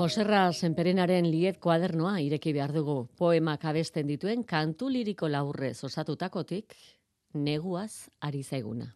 Joserra Senperenaren liet kuadernoa ireki behar dugu. Poemak abesten dituen kantu liriko laurre osatutakotik neguaz ari zaiguna.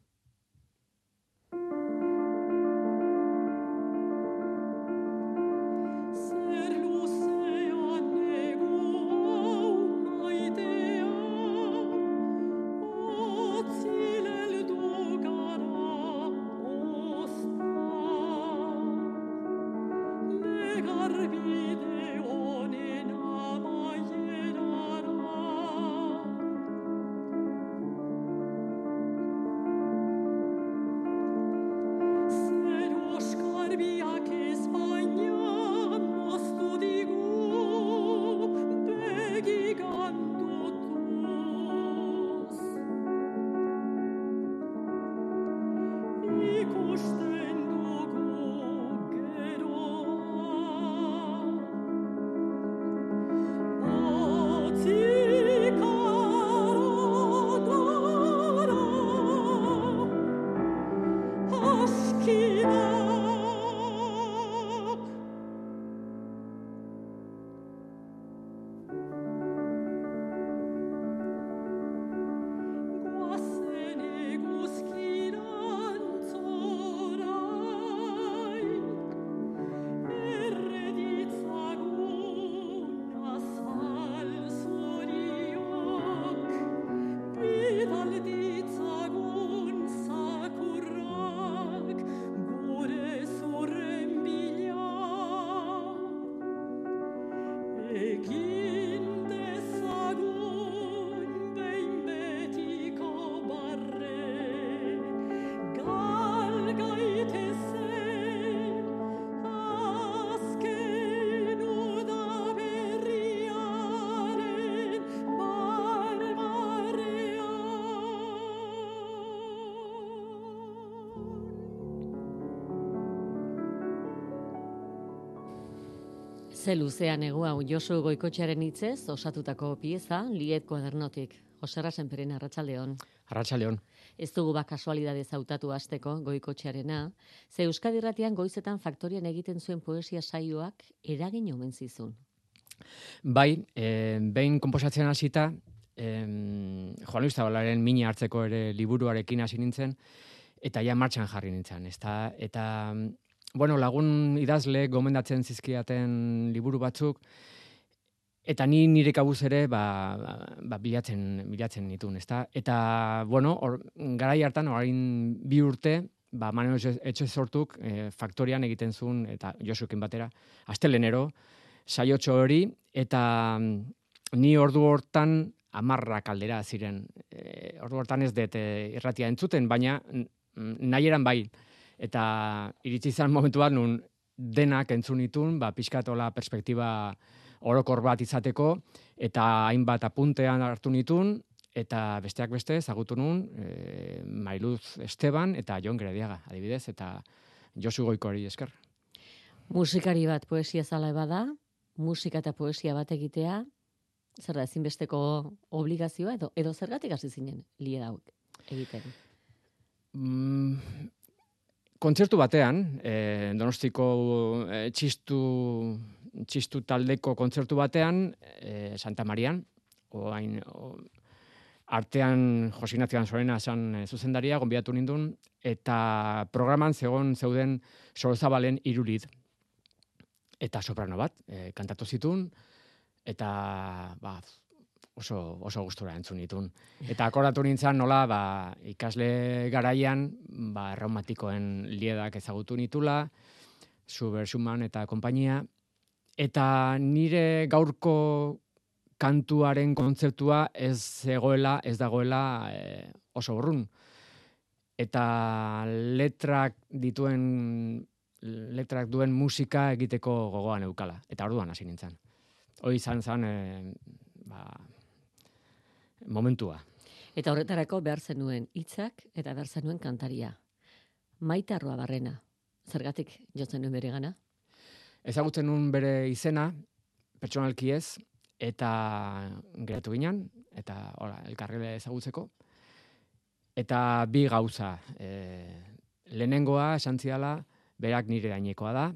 Ze luzean egu hau Josu Goikotxearen hitzez osatutako pieza Liet kuadernotik. Josera Senperen Arratsaldeon. Arratsaldeon. Ez dugu ba kasualidade zautatu hasteko Goikotxearena, ze Euskadi Irratian goizetan faktorian egiten zuen poesia saioak eragin omen zizun. Bai, e, behin konposatzen hasita, e, Juan Luis Zabalaren mini hartzeko ere liburuarekin hasi nintzen, eta ja martxan jarri nintzen. Eta, eta bueno, lagun idazle gomendatzen zizkiaten liburu batzuk, eta ni nire kabuz ere, ba, ba, bilatzen, bilatzen nituen, ezta? Eta, bueno, or, garai hartan, orain bi urte, ba, maneno etxe sortuk, e, faktorian egiten zuen, eta josuken batera, astelenero, saiotxo hori, eta mm, ni ordu hortan, amarra kaldera ziren. E, ordu hortan ez dut e, irratia entzuten, baina nahi eran bai, eta iritsi izan momentu bat nun denak entzun itun, ba, pixkatola perspektiba orokor bat izateko, eta hainbat apuntean hartu nitun, eta besteak beste, zagutu nun, e, Mailuz Esteban eta Jon Grediaga, adibidez, eta Josu Goikori esker. Musikari bat poesia zala bada, musika eta poesia bat egitea, zer da, ezinbesteko obligazioa, edo, edo zergatik hasi zinen, lie egiten? Mm, kontzertu batean, e, Donostiko e, txistu, txistu taldeko kontzertu batean, e, Santa Marian, oain, o, artean Josinatzian Zorena esan zuzendaria, gonbiatu nindun, eta programan zegoen zeuden sorozabalen irulit. Eta soprano bat, e, kantatu zitun, eta ba, oso, oso gustura entzun ditun. Eta akordatu nintzen nola, ba, ikasle garaian, ba, reumatikoen liedak ezagutu nitula, Super Schumann eta konpainia, eta nire gaurko kantuaren kontzertua ez egoela, ez dagoela e, oso borrun. Eta letrak dituen letrak duen musika egiteko gogoan eukala. Eta orduan hasi nintzen. Hoi izan zen, e, ba, momentua. Eta horretarako behar zenuen hitzak eta behar zenuen kantaria. Maitarroa barrena. Zergatik jotzen nuen bere gana? Ezagutzen nuen bere izena, pertsonalki ez, eta geratu ginen, eta ora, elkarrele ezagutzeko. Eta bi gauza. E, lehenengoa, esan ziala, berak nire gainekoa da,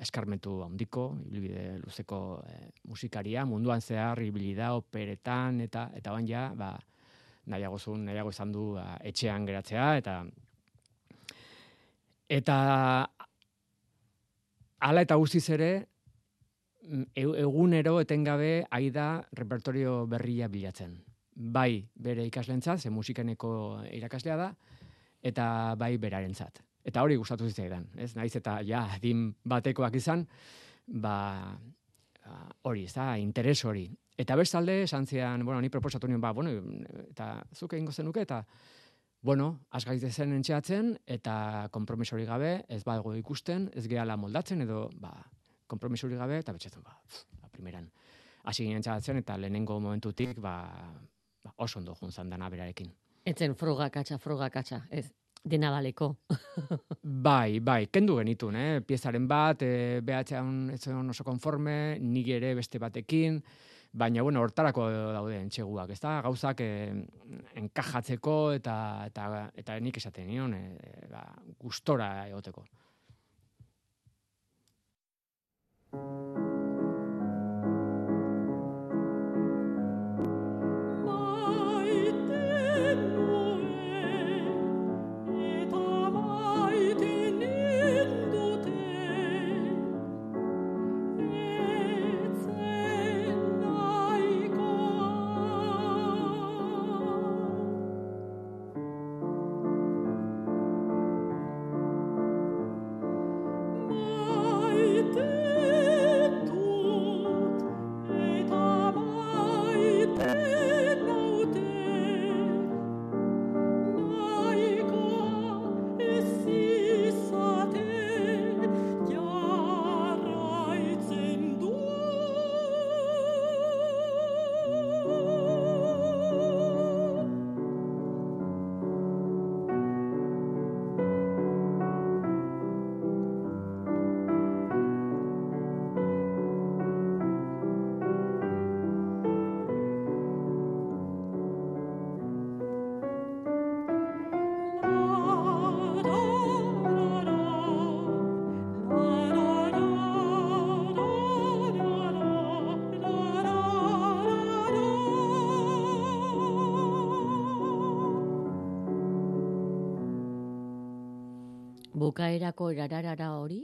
eskarmentu handiko, ibilbide luzeko e, musikaria, munduan zehar ibili da operetan eta eta bain ja, ba nahiago zuen, nahiago izan du ba, etxean geratzea eta eta hala eta guztiz ere mm, egunero etengabe aida repertorio berria bilatzen. Bai bere ikaslentza, ze musikeneko irakaslea da, eta bai berarentzat. Eta hori gustatu zitzaidan, ez? Naiz eta ja, din batekoak izan, ba hori, ez da, interes hori. Eta bestalde, esan zian, bueno, ni proposatu nion, ba, bueno, eta zuke ingo zenuke, eta, bueno, azgaiz zen entxeatzen, eta kompromisori gabe, ez badago ikusten, ez gehala moldatzen, edo, ba, kompromisori gabe, eta betxetzen, ba, ba, primeran. Hasi ginen entxeatzen, eta lehenengo momentutik, ba, ba oso ondo juntzan dana berarekin. Etzen froga katxa, froga katxa, ez, dena baleko. bai, bai, kendu genitun, eh? piezaren bat, e, behatzean ez oso konforme, nik ere beste batekin, baina, bueno, hortarako daude entxeguak, ez da, gauzak eh, enkajatzeko eta, eta, eta nik esaten nion, e, ba, gustora egoteko. Bukaerako erarara hori,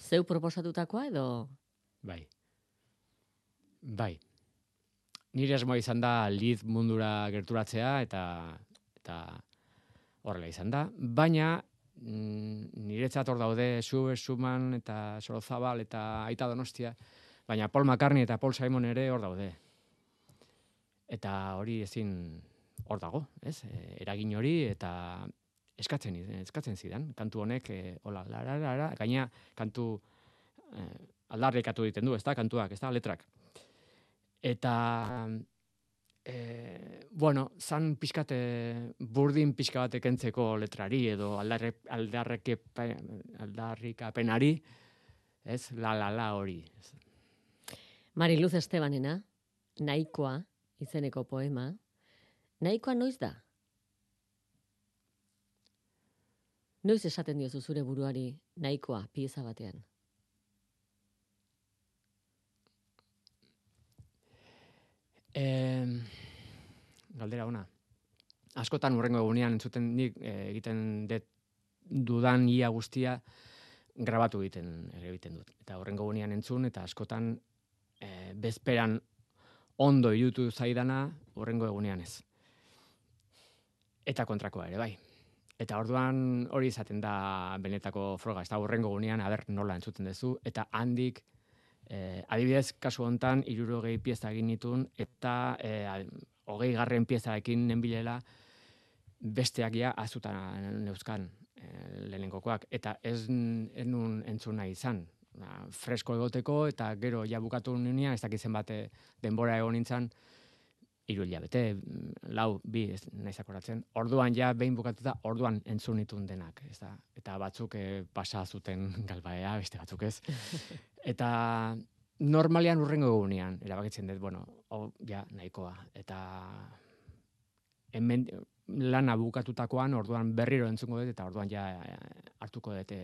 zeu proposatutakoa edo? Bai. Bai. Nire esmoa izan da lid mundura gerturatzea eta eta horrela izan da. Baina mm, niretzat hor daude Sue Suman eta Sorozabal eta Aita Donostia, baina Paul McCartney eta Paul Simon ere hor daude. Eta hori ezin hor dago, ez? E, eragin hori eta eskatzen eskatzen zidan. Kantu honek e, hola la gaina kantu eh, aldarrekatu egiten du ezta? Kantuak ezta? Letrak. Eta e, bueno san pizkate burdin pizka bat ekentzeko letrari edo aldarre aldarreke aldarrikapenari ez? La la la hori. Mariluz Estebanena nahikoa izeneko poema. Nahikoa noiz da Noiz esaten diozu zure buruari nahikoa pieza batean? Eh, galdera ona. Askotan urrengo egunean entzuten nik eh, egiten dut dudan ia guztia grabatu egiten egiten dut. Eta urrengo egunean entzun eta askotan eh, bezperan ondo irutu zaidana urrengo egunean ez. Eta kontrakoa ere bai. Eta orduan hori izaten da benetako froga, ez da horrengo gunean, aber nola entzuten duzu, eta handik, eh, adibidez, kasu hontan, irurogei pieza egin nitun, eta eh, hogei garren pieza ekin nenbilela, besteak ja azutan neuzkan eh, lehenengokoak, eta ez enun entzuna izan, ba, fresko egoteko, eta gero ja bukatu nunia, ez dakitzen bate denbora egon nintzen, iru hilabete, lau, bi, ez nahi zakoratzen. Orduan ja, behin bukatuta, orduan entzun itun denak. Ez da? Eta batzuk eh, pasa zuten galbaea, beste batzuk ez. Eta normalian urrengo egunean, erabakitzen dut, bueno, oh, ja, nahikoa. Eta hemen lana bukatutakoan, orduan berriro entzungo dut, eta orduan ja hartuko dut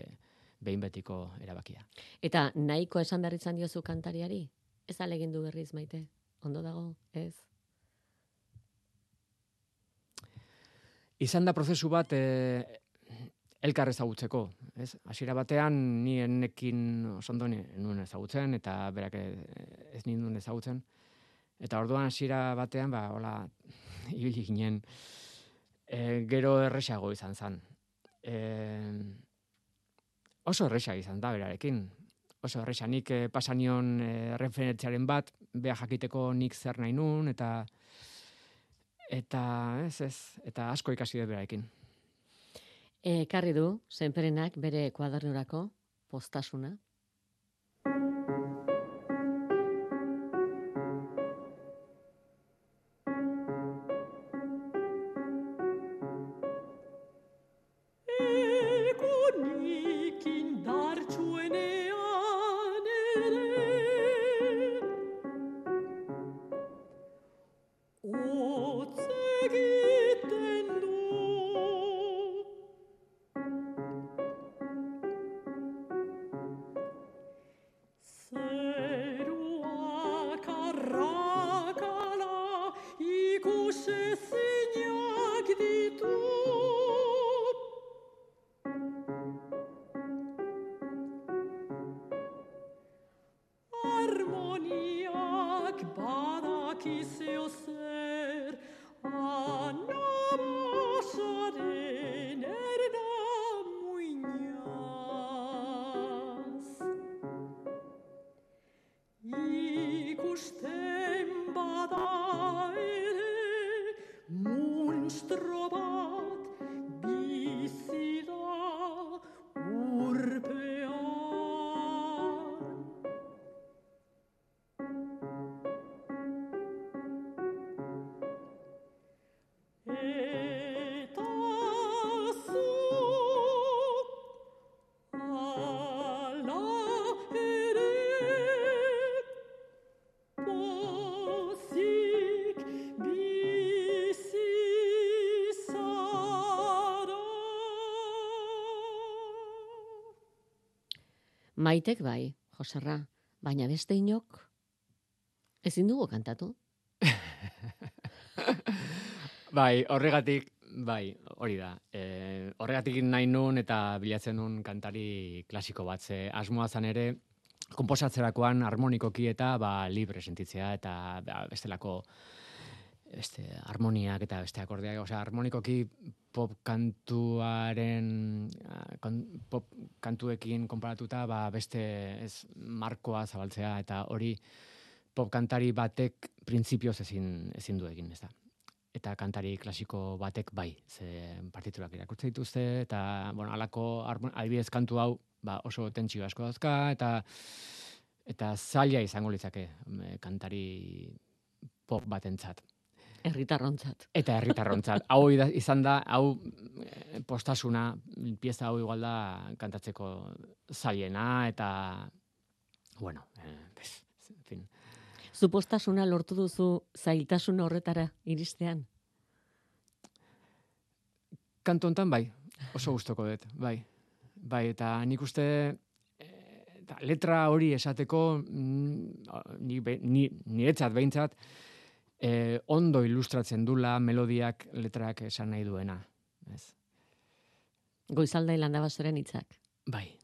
behin betiko erabakia. Eta nahiko esan behar izan diozu kantariari? Ez alegin du berriz maite? Ondo dago, ez? Izan da prozesu bat e, elkar ezagutzeko, ez? Hasiera batean ni enekin osondo nuen ezagutzen eta berak ez ninduen ezagutzen. Eta orduan hasiera batean ba hola ibili ginen e, gero erresago izan zen. E, oso erresa izan da berarekin. Oso erresa nik e, pasanion e, referentziaren bat, beha jakiteko nik zer nahi nun, eta eta ez ez, eta asko ikasi dut berarekin. E, karri du, zenperenak bere kuadernurako postasuna, Maitek bai, Joserra, baina beste inok ezin dugu kantatu. bai, horregatik, bai, hori da. E, horregatik nahi nun eta bilatzen nun kantari klasiko bat, ze asmoa zan ere, komposatzerakoan harmonikoki eta ba, libre sentitzea eta ba, bestelako beste harmoniak eta beste akordeak, osea harmonikoki pop kantuaren pop kantuekin konparatuta ba beste ez markoa zabaltzea eta hori pop kantari batek printzipioz ezin ezin du egin, ezta. Eta kantari klasiko batek bai, ze partiturak irakurtzen dituzte eta bueno, halako adibidez kantu hau ba oso tentsio asko dauzka eta eta zaila izango litzake kantari pop batentzat. Herritarrontzat. Eta herritarrontzat. hau izan da, hau eh, postasuna, pieza hau igual da kantatzeko zailena, eta, bueno, eh, bez, en fin. Zu postasuna lortu duzu zailtasun horretara iristean? Kantu hontan bai, oso gustoko dut, bai. Bai, eta nik uste eh, letra hori esateko mm, ni, ni, niretzat behintzat, eh, ondo ilustratzen dula melodiak letrak esan nahi duena. Ez. Goizalda ilanda basoren hitzak. Bai.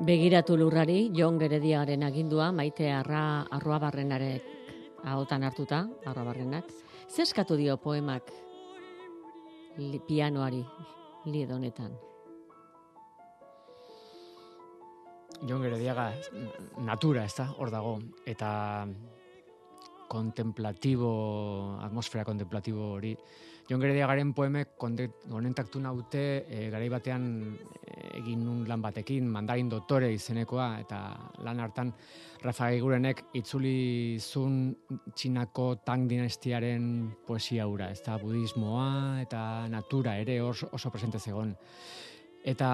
Begiratu lurrari, Jon Gerediaren agindua, maite arra, arroa barrenarek ahotan hartuta, arroa barrenak. Zer eskatu dio poemak li, pianoari, lied honetan? Jon Gerediaga natura, ez da, hor dago. Eta kontemplatibo, atmosfera kontemplatibo hori. Jon Gerediagaren poemek konentaktu naute e, garai batean eh, egin nun lan batekin, mandarin dotore izenekoa, eta lan hartan Rafa Gaigurenek itzuli zun txinako tang dinastiaren poesia hura, ez da, budismoa eta natura ere oso, oso presente zegon. Eta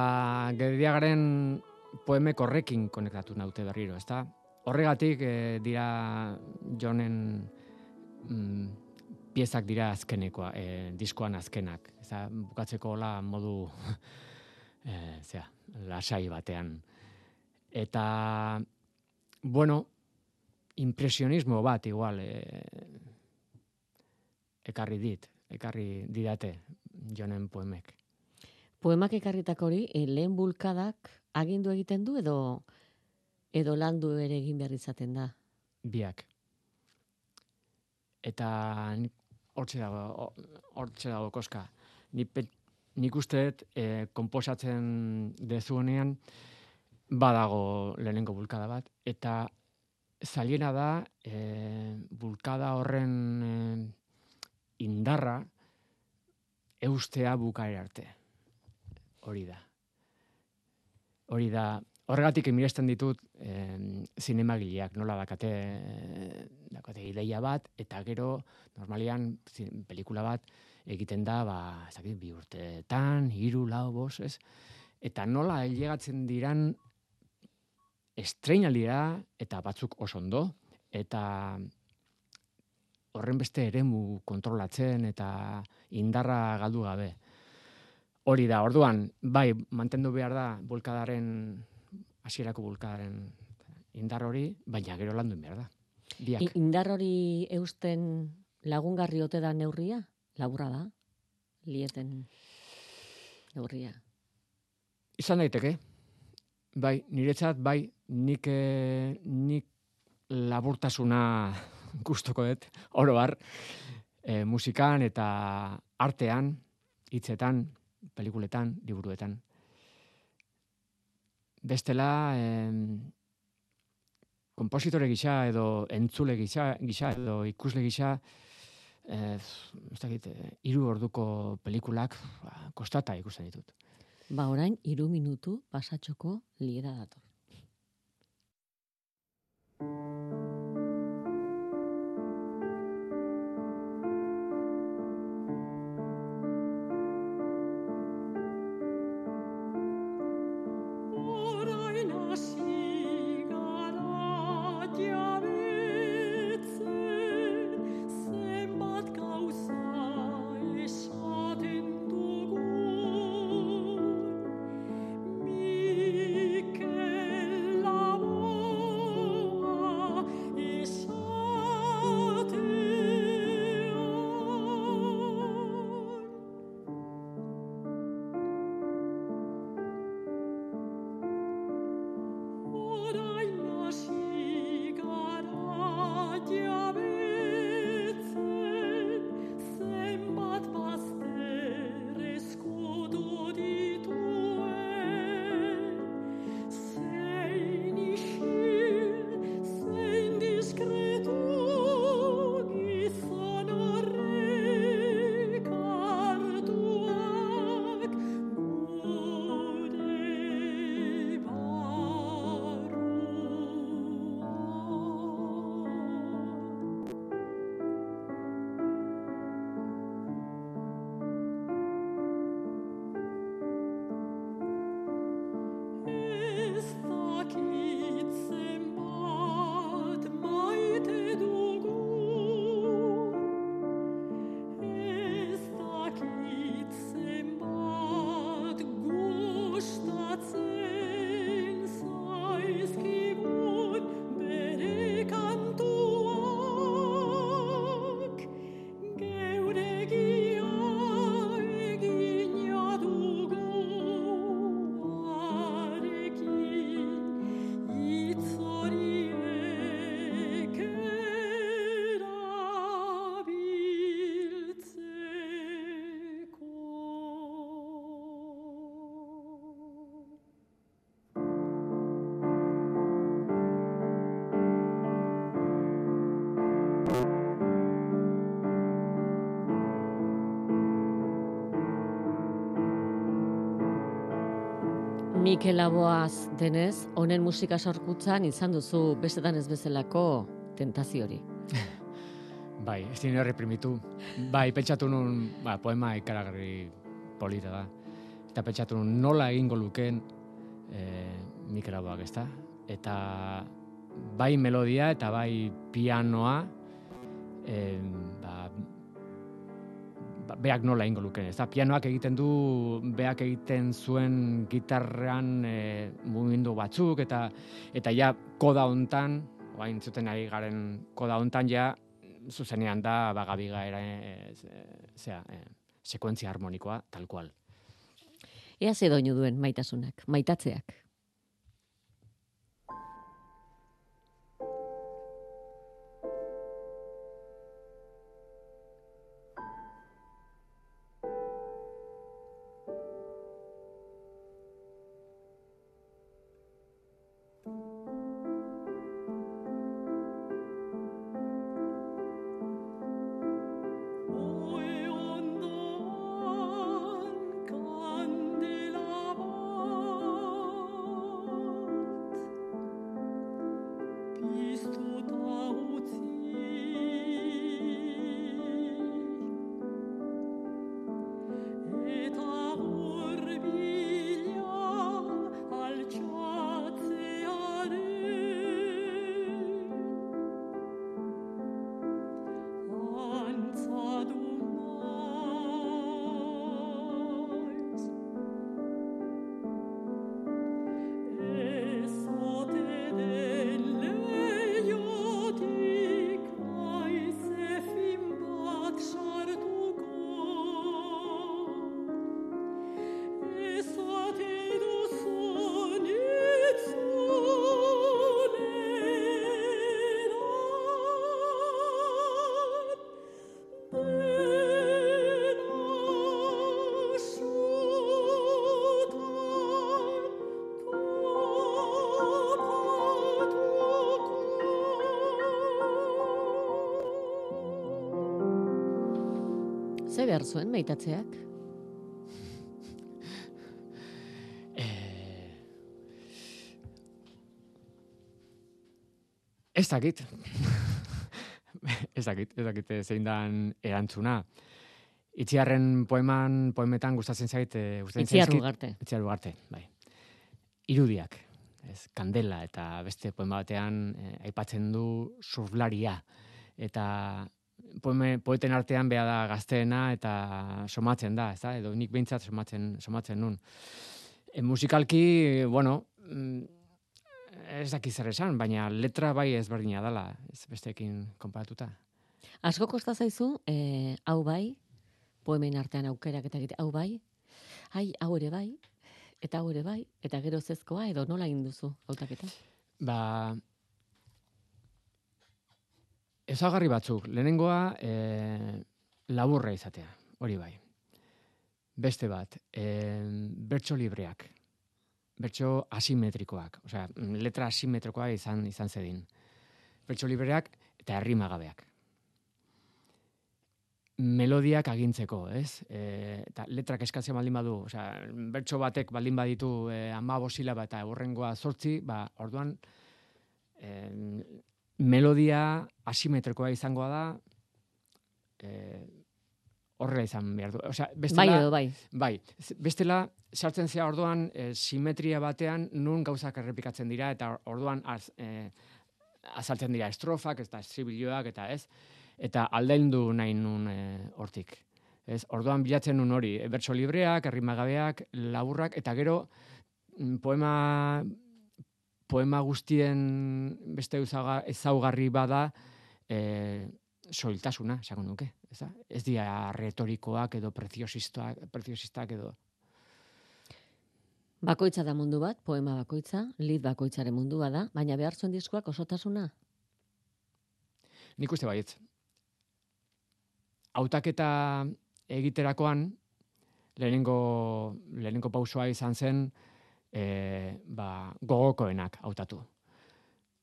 Gerediagaren poemek horrekin konektatu naute berriro, ez da? Horregatik eh, dira Jonen mm, piezak dira azkenekoa, eh, diskoan azkenak. Ez da, bukatzeko hola modu eh, zera, lasai batean. Eta, bueno, impresionismo bat igual eh, ekarri dit, ekarri didate Jonen poemek. Poemak ekarritako hori, eh, lehen bulkadak agindu egiten du edo edo landu ere egin behar izaten da. biak. Eta hortxe dago, ho- hortxe dago koska. Nik, pe- nik uste dut, e, komposatzen dezuenean, badago lehenengo bulkada bat, eta zailena da, e, bulkada horren e, indarra eustea bukaera arte. Hori da. Hori da, Horregatik emiresten ditut eh, zinemagileak, nola dakate, dakate ideia bat, eta gero, normalian, zin, pelikula bat, egiten da, ba, ez dakit, bi urteetan, hiru, lau, bos, ez? Eta nola heliegatzen diran estreinaldira, eta batzuk oso ondo, eta horren beste eremu kontrolatzen, eta indarra galdu gabe. Hori da, orduan, bai, mantendu behar da, bulkadaren hasierako bulkadaren indar hori, baina gero landu behar da. Biak. Indar hori eusten lagungarri ote da neurria? Laburra da? Lieten neurria. Izan daiteke. Bai, niretzat, bai, nik, eh, nik laburtasuna gustoko dut, oro har, eh, musikan eta artean, hitzetan, pelikuletan, liburuetan. Bestela, eh, kompositore gisa edo entzule gisa, gisa edo ikusle gisa, eh, ez dakit, eh, hiru orduko pelikulak ba, kostata ikusten ditut. Ba orain, iru minutu pasatxoko liera dator. Mikel Aboaz denez, honen musika sorkutzan izan duzu bestetan ez bezalako tentazio hori. Bai, ez dine reprimitu. Bai, pentsatu nun, ba, poema ikaragarri polita da. Eta pentsatu nun nola egingo lukeen e, Mikel Aboak, ezta? Eta bai melodia eta bai pianoa e, ba, beak nola egingo lukeen, ezta? Pianoak egiten du, beak egiten zuen gitarran e, mugimendu batzuk eta eta ja koda hontan, oain zuten ari garen koda hontan ja zuzenean da bagabiga era e, zea, e, sekuentzia harmonikoa tal cual. Ea ze doinu duen maitasunak, maitatzeak. Behar zuen maitatzeak? Eh, Ez dakit. ez dakit, ez dakit zein dan erantzuna. Itziarren poeman, poemetan gustatzen zait, eh, gustatzen Itziar ugarte. Itziar ugarte, bai. Irudiak, ez, kandela eta beste poema batean eh, aipatzen du surflaria. Eta poeme, poeten artean beha da gazteena eta somatzen da, ez da? Edo nik behintzat somatzen, somatzen nun. E, musikalki, bueno, mm, ez daki zer esan, baina letra bai ezberdina dala, ez besteekin konparatuta. Asko kosta zaizu, eh, hau bai, poemen artean aukerak eta egite, hau bai, ai, hau ere bai, eta hau ere bai, eta gero zezkoa, edo nola egin duzu hautaketa? Ba, ezagarri batzuk, lehenengoa e, laburra izatea, hori bai. Beste bat, e, bertso libreak, bertso asimetrikoak, osea, letra asimetrikoa izan izan zedin. Bertso libreak eta herrimagabeak. Melodiak agintzeko, ez? E, eta letrak eskatzen baldin badu, osea, bertso batek baldin baditu e, ama silaba eta horrengoa zortzi, ba, orduan, e, melodia asimetrikoa izangoa da, e, horrela izan behar du. Osea, bestela, Bai edo bai. Bai, bestela sartzen zea orduan e, simetria batean nun gauzak errepikatzen dira eta orduan az, e, azaltzen dira estrofak eta estribilloak eta ez eta aldaindu nahi nun e, hortik. Ez, orduan bilatzen nun hori, e, bertso libreak, errimagabeak, laburrak eta gero mm, poema poema guztien beste ezaugarri bada e, soiltasuna, esango nuke. Ez, da? ez dira retorikoak edo preziosistak, edo Bakoitza da mundu bat, poema bakoitza, lit bakoitzaren mundua da, baina behar zuen diskoak osotasuna. Nik uste baietz. Hautaketa egiterakoan, lehenengo, lehenengo pausoa izan zen, e, ba, gogokoenak hautatu.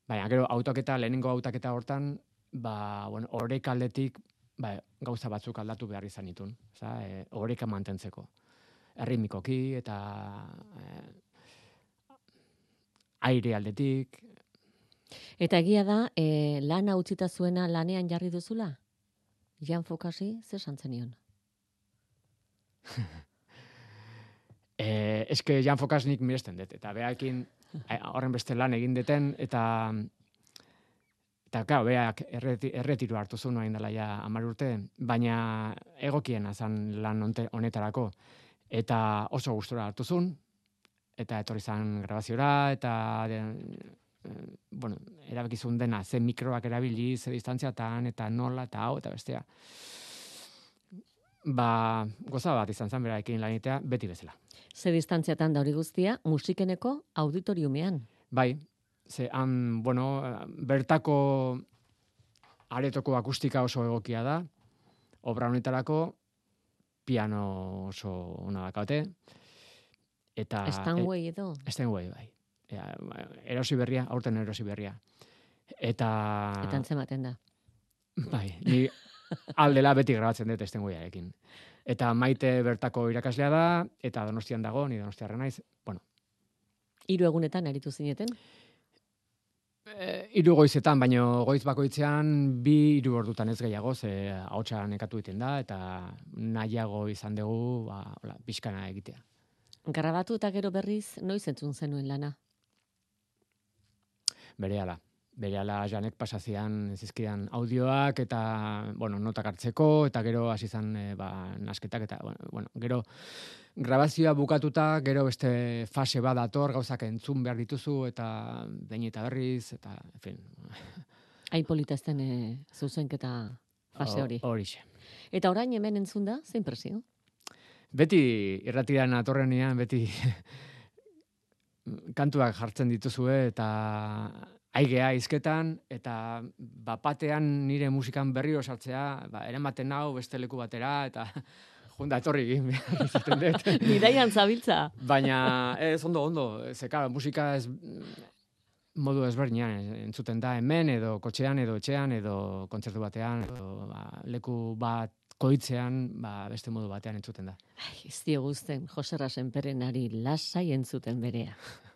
Baina, gero, hautaketa, lehenengo hautaketa hortan, ba, bueno, horrek aldetik, ba, gauza batzuk aldatu behar izan ditun. Oza, e, horreka mantentzeko. Errimikoki eta e, aire aldetik, Eta egia da, e, lana utzita zuena lanean jarri duzula? Jan Fokasi, ze santzen Eh, eske Jan Fokasnik miresten dut, eta beakin eh, horren beste lan egin deten, eta eta claro, beak erreti, erretiro hartu zuen orain dela ja 10 urte, baina egokiena zan lan honetarako eta oso gustora hartu zuen eta etorri zan grabaziora eta eh, bueno, erabakizun dena, ze mikroak erabili, ze distantziatan, eta nola, eta hau, eta bestea. Ba, goza bat izan zen berarekin lanitea, beti bezala. Ze distantziatan da hori guztia, musikeneko auditoriumean. Bai, ze han, bueno, bertako aretoko akustika oso egokia da, obra honetarako piano oso ona dakaute, eta... Stanway edo. Stanway, bai. Ea, erosi berria, aurten erosi berria. Eta... Eta antzematen da. Bai, ni aldela beti grabatzen dut Stanwayarekin. Eta maite bertako irakaslea da, eta donostian dago, ni donostiarra naiz. Bueno, Hiru egunetan aritu zineten. E, iru goizetan, baino goiz bakoitzean bi hiru ordutan ez gehiago, ze ahotsa nekatu egiten da, eta nahiago izan dugu, ba, hola, pixkana egitea. Grabatu eta gero berriz, noiz entzun zenuen lana. Berehala. Berehala janek pasazian zizkidan audioak eta, bueno, notak hartzeko, eta gero hasi izan e, ba, nasketak, eta, bueno, gero grabazioa bukatuta, gero beste fase bat dator, gauzak entzun behar dituzu, eta behin eta berriz, eta, en fin, Hain polita ezten e, zuzenketa fase hori. ho- Horixe. Eta orain hemen entzun da, zein presio? Beti irratian atorrenean, beti kantuak jartzen dituzue eta aigea izketan eta bapatean nire musikan berriro sartzea, ba, eramaten nau beste leku batera eta junda etorri egin behar izaten dut. Bidaian zabiltza. Baina ez ondo, ondo, ze claro, musika ez modu ezberdinean entzuten da hemen edo kotxean edo etxean edo kontzertu batean edo ba, leku bat koitzean ba, beste modu batean entzuten da. Ai, ez dio guzten, Josera Senperenari lasai entzuten berea.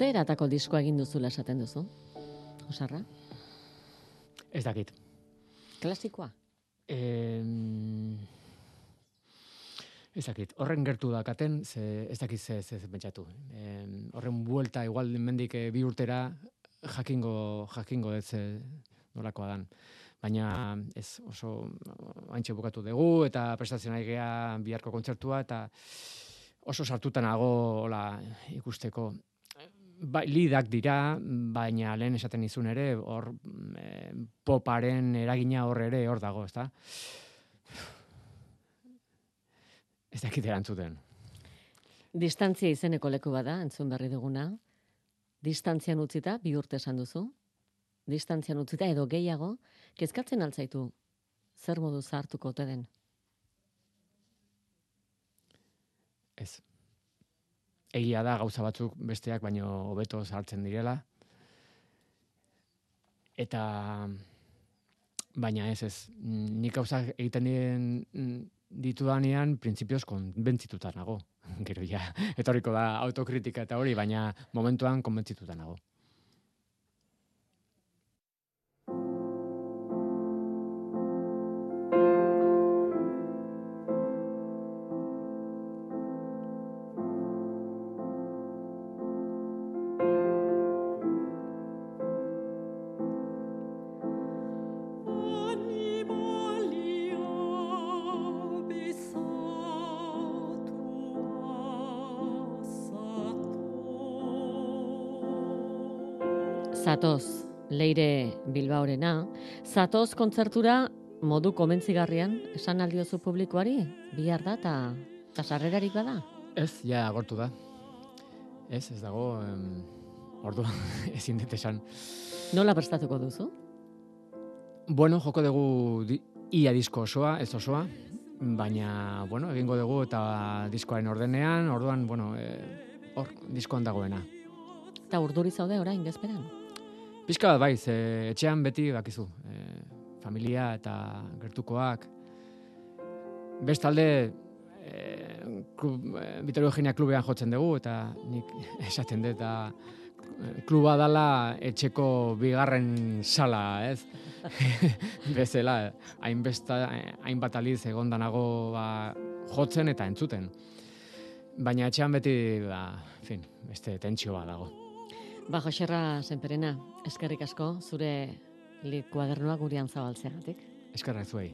Zer atako diskoa egin duzula esaten duzu? Osarra? Ez dakit. Klasikoa? Em, ez dakit, horren gertu dakaten, ze, ez dakit ze, ze, ze pentsatu. Em, horren buelta, igual mendik eh, bi urtera, jakingo, jakingo ez nolakoa dan. Baina ez oso haintxe bukatu dugu, eta prestazioa nahi gea biharko kontzertua, eta oso sartuta nago hola, ikusteko. Ba, lidak dira, baina lehen esaten izun ere, hor eh, poparen eragina hor ere hor dago, ezta? Ez dakit erantzuten. Distantzia izeneko leku bada, entzun berri duguna. Distantzian utzita, bi urte esan duzu. Distantzian utzita edo gehiago, kezkatzen altzaitu. Zer modu zartuko ote den? Ez. Egia da gauza batzuk besteak baino hobeto sartzen direla. Eta baina ez ez, nik gauza egiten diren ditudanean printzipioz konbentzituta nago. Gero ja, etorriko da autokritika eta hori, baina momentuan konbentzituta nago. Leire Bilbaorena, zatoz kontzertura modu komentzigarrian esan aldiozu publikoari, bihar da eta sarrerarik bada. Ez, ja agortu da. Ez, ez dago, em, orduan ezin dut esan. Nola prestatuko duzu? Bueno, joko dugu di, ia disko osoa, ez osoa, baina, bueno, egingo dugu eta diskoaren ordenean, orduan, bueno, e, hor, diskoan dagoena. Eta urduri zaude orain bezperan. Pizka bat bai, ze etxean beti bakizu, e, familia eta gertukoak. Bestalde, e, klub, e, Vitorio Eugenia klubean jotzen dugu, eta nik esaten dut, eta kluba dala etxeko bigarren sala, ez? Bezala, hainbesta, hainbat aliz egondanago ba, jotzen eta entzuten. Baina etxean beti, ba, fin, beste tentsio bat dago. Ba, Joserra Senperena, eskerrik asko, zure lit kuadernoa gurean zabaltzeagatik. Eskerrak zuei.